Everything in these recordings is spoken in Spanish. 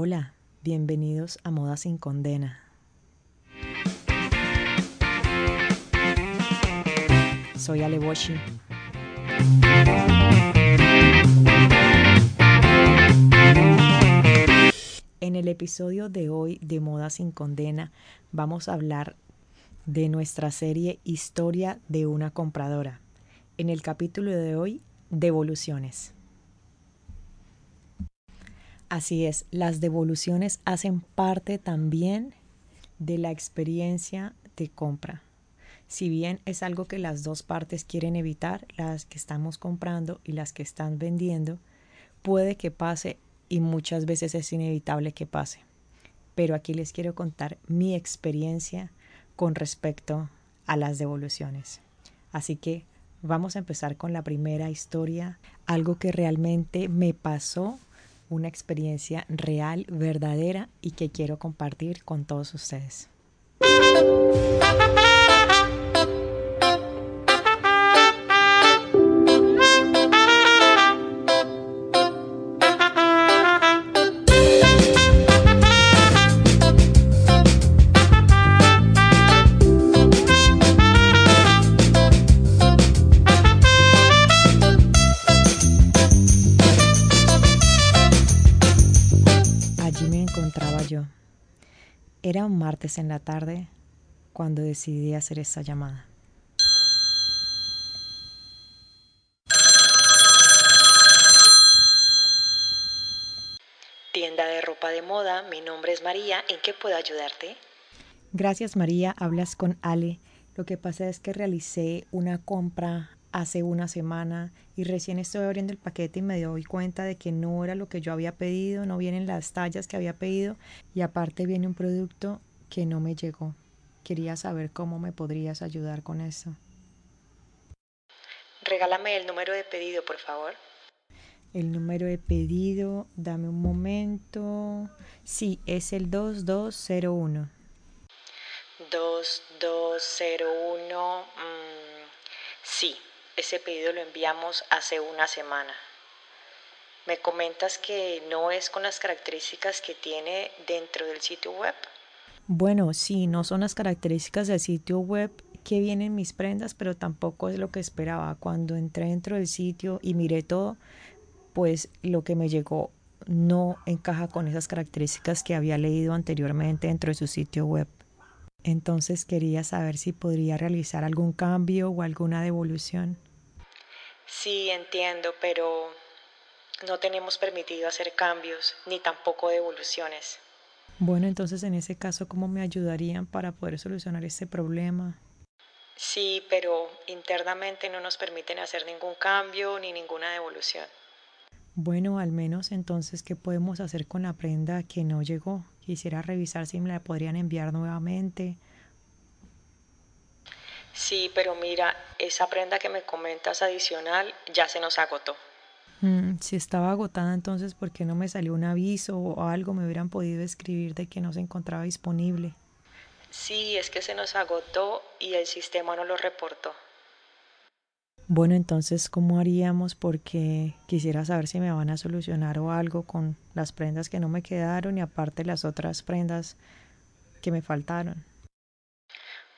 Hola, bienvenidos a Moda sin Condena. Soy Ale Boshi. En el episodio de hoy de Moda sin Condena vamos a hablar de nuestra serie Historia de una compradora. En el capítulo de hoy, devoluciones. Así es, las devoluciones hacen parte también de la experiencia de compra. Si bien es algo que las dos partes quieren evitar, las que estamos comprando y las que están vendiendo, puede que pase y muchas veces es inevitable que pase. Pero aquí les quiero contar mi experiencia con respecto a las devoluciones. Así que vamos a empezar con la primera historia, algo que realmente me pasó una experiencia real, verdadera y que quiero compartir con todos ustedes. Era un martes en la tarde cuando decidí hacer esa llamada. Tienda de ropa de moda, mi nombre es María, ¿en qué puedo ayudarte? Gracias María, hablas con Ale. Lo que pasa es que realicé una compra hace una semana y recién estoy abriendo el paquete y me doy cuenta de que no era lo que yo había pedido, no vienen las tallas que había pedido y aparte viene un producto que no me llegó. Quería saber cómo me podrías ayudar con eso. Regálame el número de pedido, por favor. El número de pedido, dame un momento. Sí, es el 2201. 2201. Mmm, sí, ese pedido lo enviamos hace una semana. Me comentas que no es con las características que tiene dentro del sitio web. Bueno, sí, no son las características del sitio web que vienen mis prendas, pero tampoco es lo que esperaba. Cuando entré dentro del sitio y miré todo, pues lo que me llegó no encaja con esas características que había leído anteriormente dentro de su sitio web. Entonces quería saber si podría realizar algún cambio o alguna devolución. Sí, entiendo, pero no tenemos permitido hacer cambios ni tampoco devoluciones. Bueno, entonces en ese caso, ¿cómo me ayudarían para poder solucionar este problema? Sí, pero internamente no nos permiten hacer ningún cambio ni ninguna devolución. Bueno, al menos entonces, ¿qué podemos hacer con la prenda que no llegó? Quisiera revisar si me la podrían enviar nuevamente Sí, pero mira, esa prenda que me comentas adicional ya se nos agotó. Mm, si estaba agotada, entonces, ¿por qué no me salió un aviso o algo? Me hubieran podido escribir de que no se encontraba disponible. Sí, es que se nos agotó y el sistema no lo reportó. Bueno, entonces, ¿cómo haríamos? Porque quisiera saber si me van a solucionar o algo con las prendas que no me quedaron y aparte las otras prendas que me faltaron.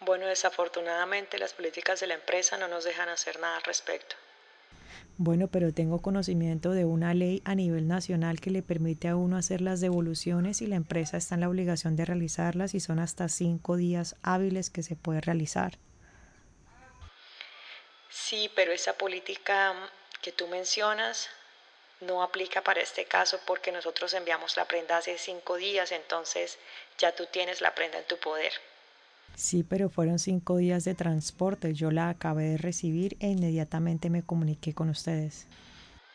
Bueno, desafortunadamente las políticas de la empresa no nos dejan hacer nada al respecto. Bueno, pero tengo conocimiento de una ley a nivel nacional que le permite a uno hacer las devoluciones y la empresa está en la obligación de realizarlas y son hasta cinco días hábiles que se puede realizar. Sí, pero esa política que tú mencionas no aplica para este caso porque nosotros enviamos la prenda hace cinco días, entonces ya tú tienes la prenda en tu poder. Sí, pero fueron cinco días de transporte. Yo la acabé de recibir e inmediatamente me comuniqué con ustedes.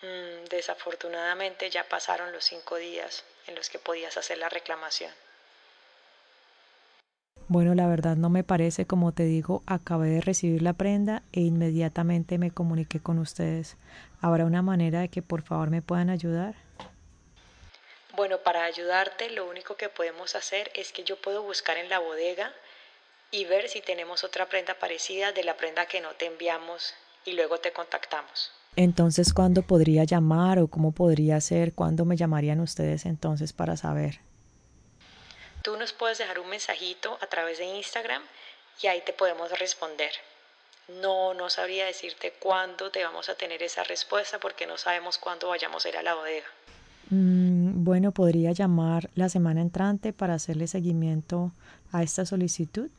Mm, desafortunadamente ya pasaron los cinco días en los que podías hacer la reclamación. Bueno, la verdad no me parece, como te digo, acabé de recibir la prenda e inmediatamente me comuniqué con ustedes. ¿Habrá una manera de que por favor me puedan ayudar? Bueno, para ayudarte lo único que podemos hacer es que yo puedo buscar en la bodega y ver si tenemos otra prenda parecida de la prenda que no te enviamos y luego te contactamos. Entonces, ¿cuándo podría llamar o cómo podría ser? ¿Cuándo me llamarían ustedes entonces para saber? Tú nos puedes dejar un mensajito a través de Instagram y ahí te podemos responder. No, no sabría decirte cuándo te vamos a tener esa respuesta porque no sabemos cuándo vayamos a ir a la bodega. Mm, bueno, podría llamar la semana entrante para hacerle seguimiento a esta solicitud.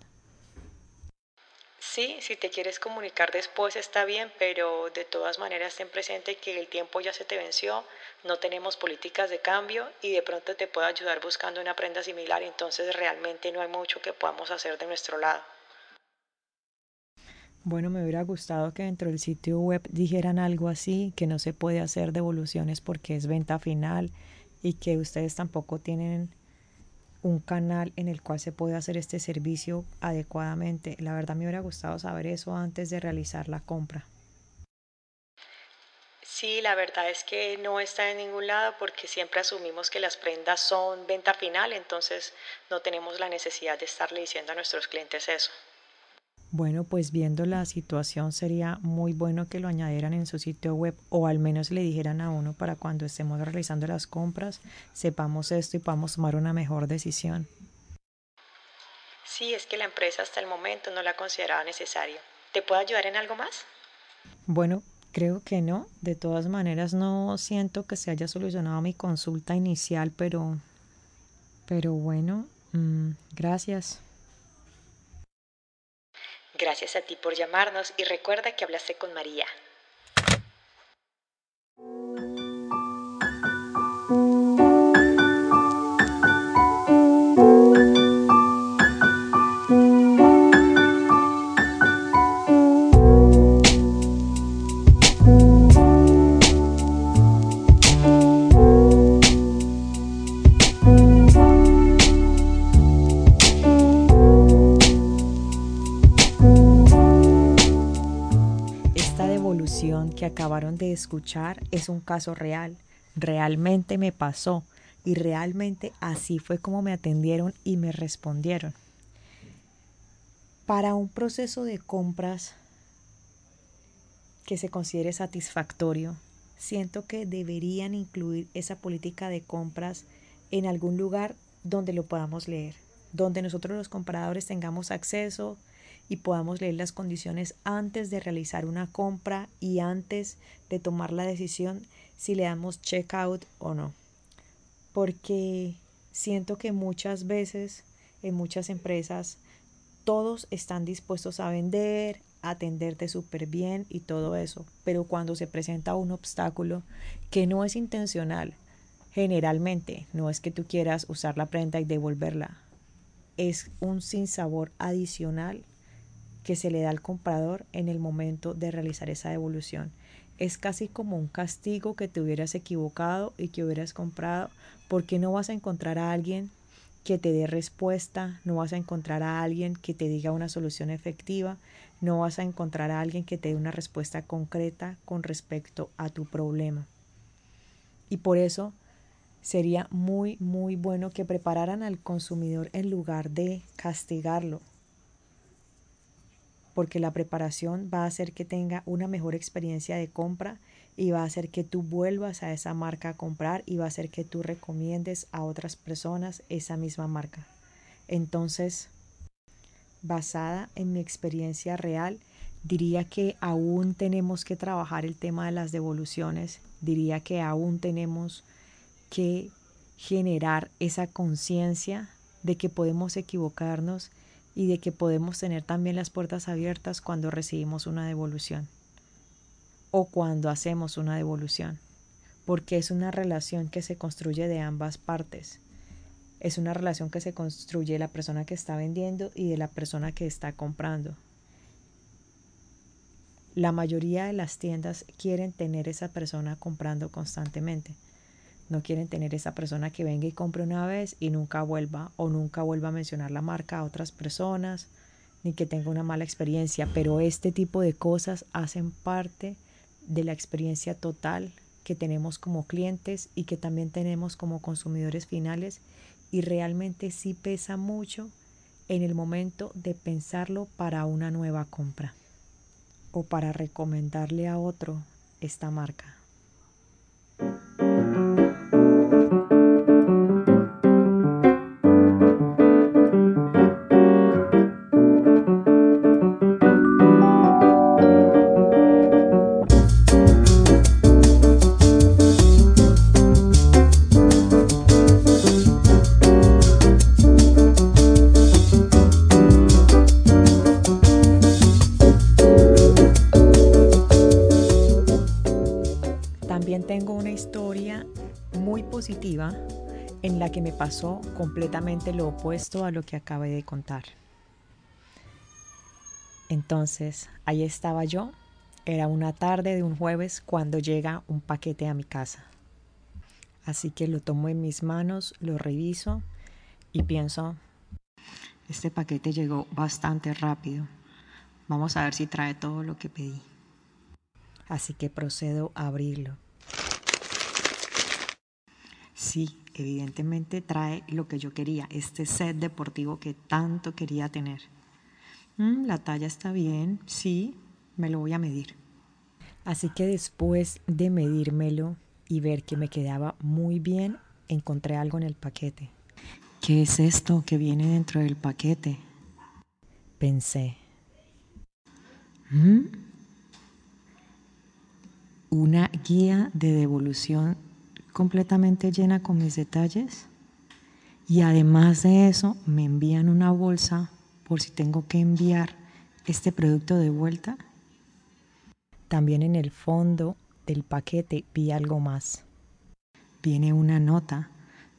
Sí, si te quieres comunicar después está bien, pero de todas maneras ten presente que el tiempo ya se te venció, no tenemos políticas de cambio y de pronto te puedo ayudar buscando una prenda similar, entonces realmente no hay mucho que podamos hacer de nuestro lado. Bueno, me hubiera gustado que dentro del sitio web dijeran algo así, que no se puede hacer devoluciones porque es venta final y que ustedes tampoco tienen un canal en el cual se puede hacer este servicio adecuadamente. La verdad me hubiera gustado saber eso antes de realizar la compra. Sí, la verdad es que no está en ningún lado porque siempre asumimos que las prendas son venta final, entonces no tenemos la necesidad de estarle diciendo a nuestros clientes eso. Bueno, pues viendo la situación sería muy bueno que lo añadieran en su sitio web o al menos le dijeran a uno para cuando estemos realizando las compras sepamos esto y podamos tomar una mejor decisión. Sí, es que la empresa hasta el momento no la consideraba necesario. ¿Te puedo ayudar en algo más? Bueno, creo que no. De todas maneras no siento que se haya solucionado mi consulta inicial, pero... Pero bueno, mm, gracias. Gracias a ti por llamarnos y recuerda que hablaste con María. Que acabaron de escuchar es un caso real. Realmente me pasó y realmente así fue como me atendieron y me respondieron. Para un proceso de compras que se considere satisfactorio, siento que deberían incluir esa política de compras en algún lugar donde lo podamos leer, donde nosotros los compradores tengamos acceso y podamos leer las condiciones antes de realizar una compra y antes de tomar la decisión si le damos checkout o no. Porque siento que muchas veces en muchas empresas todos están dispuestos a vender, atenderte súper bien y todo eso, pero cuando se presenta un obstáculo que no es intencional, generalmente no es que tú quieras usar la prenda y devolverla, es un sinsabor adicional que se le da al comprador en el momento de realizar esa devolución. Es casi como un castigo que te hubieras equivocado y que hubieras comprado porque no vas a encontrar a alguien que te dé respuesta, no vas a encontrar a alguien que te diga una solución efectiva, no vas a encontrar a alguien que te dé una respuesta concreta con respecto a tu problema. Y por eso sería muy, muy bueno que prepararan al consumidor en lugar de castigarlo, porque la preparación va a hacer que tenga una mejor experiencia de compra y va a hacer que tú vuelvas a esa marca a comprar y va a hacer que tú recomiendes a otras personas esa misma marca. Entonces, basada en mi experiencia real, diría que aún tenemos que trabajar el tema de las devoluciones, diría que aún tenemos que generar esa conciencia de que podemos equivocarnos y de que podemos tener también las puertas abiertas cuando recibimos una devolución o cuando hacemos una devolución, porque es una relación que se construye de ambas partes. Es una relación que se construye de la persona que está vendiendo y de la persona que está comprando. La mayoría de las tiendas quieren tener esa persona comprando constantemente. No quieren tener esa persona que venga y compre una vez y nunca vuelva o nunca vuelva a mencionar la marca a otras personas ni que tenga una mala experiencia. Pero este tipo de cosas hacen parte de la experiencia total que tenemos como clientes y que también tenemos como consumidores finales y realmente sí pesa mucho en el momento de pensarlo para una nueva compra o para recomendarle a otro esta marca. Tengo una historia muy positiva en la que me pasó completamente lo opuesto a lo que acabé de contar. Entonces, ahí estaba yo. Era una tarde de un jueves cuando llega un paquete a mi casa. Así que lo tomo en mis manos, lo reviso y pienso, este paquete llegó bastante rápido. Vamos a ver si trae todo lo que pedí. Así que procedo a abrirlo. Sí, evidentemente trae lo que yo quería, este set deportivo que tanto quería tener. Mm, la talla está bien, sí, me lo voy a medir. Así que después de medírmelo y ver que me quedaba muy bien, encontré algo en el paquete. ¿Qué es esto que viene dentro del paquete? Pensé. ¿Mm? Una guía de devolución completamente llena con mis detalles. Y además de eso, me envían una bolsa por si tengo que enviar este producto de vuelta. También en el fondo del paquete vi algo más. Viene una nota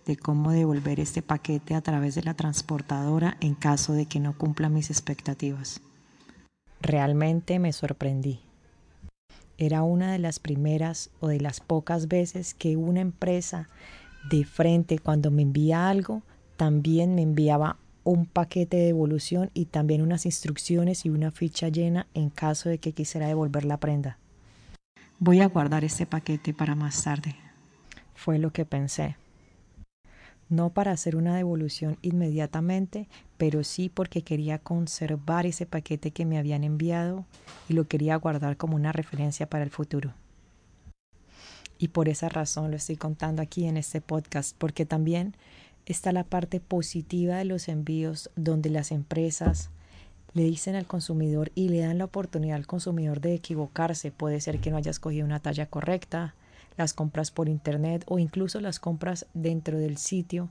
de cómo devolver este paquete a través de la transportadora en caso de que no cumpla mis expectativas. Realmente me sorprendí. Era una de las primeras o de las pocas veces que una empresa de frente cuando me envía algo, también me enviaba un paquete de devolución y también unas instrucciones y una ficha llena en caso de que quisiera devolver la prenda. Voy a guardar este paquete para más tarde. Fue lo que pensé no para hacer una devolución inmediatamente, pero sí porque quería conservar ese paquete que me habían enviado y lo quería guardar como una referencia para el futuro. Y por esa razón lo estoy contando aquí en este podcast, porque también está la parte positiva de los envíos donde las empresas le dicen al consumidor y le dan la oportunidad al consumidor de equivocarse. Puede ser que no hayas cogido una talla correcta, las compras por internet o incluso las compras dentro del sitio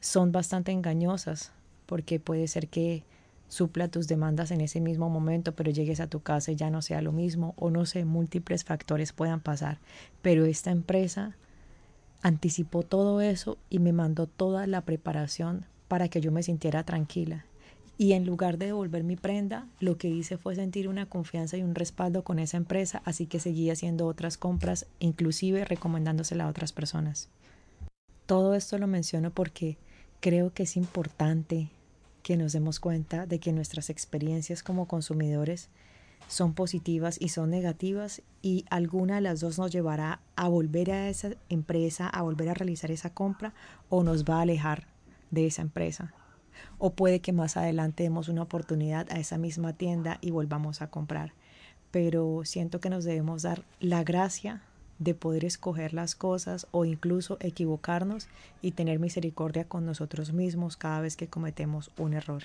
son bastante engañosas porque puede ser que supla tus demandas en ese mismo momento, pero llegues a tu casa y ya no sea lo mismo o no sé, múltiples factores puedan pasar. Pero esta empresa anticipó todo eso y me mandó toda la preparación para que yo me sintiera tranquila. Y en lugar de devolver mi prenda, lo que hice fue sentir una confianza y un respaldo con esa empresa, así que seguí haciendo otras compras, inclusive recomendándosela a otras personas. Todo esto lo menciono porque creo que es importante que nos demos cuenta de que nuestras experiencias como consumidores son positivas y son negativas y alguna de las dos nos llevará a volver a esa empresa, a volver a realizar esa compra o nos va a alejar de esa empresa o puede que más adelante demos una oportunidad a esa misma tienda y volvamos a comprar. Pero siento que nos debemos dar la gracia de poder escoger las cosas o incluso equivocarnos y tener misericordia con nosotros mismos cada vez que cometemos un error.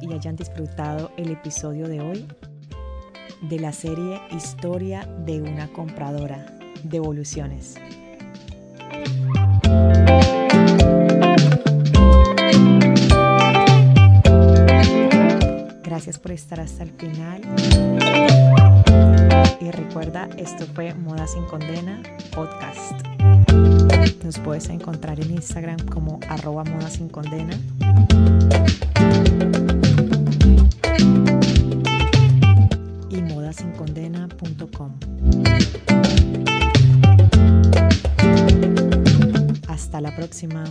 Y hayan disfrutado el episodio de hoy de la serie Historia de una compradora, Devoluciones. Gracias por estar hasta el final. Y recuerda, esto fue Moda sin Condena Podcast. Nos puedes encontrar en Instagram como arroba moda sin condena. Y modasincondena.com. Hasta la próxima.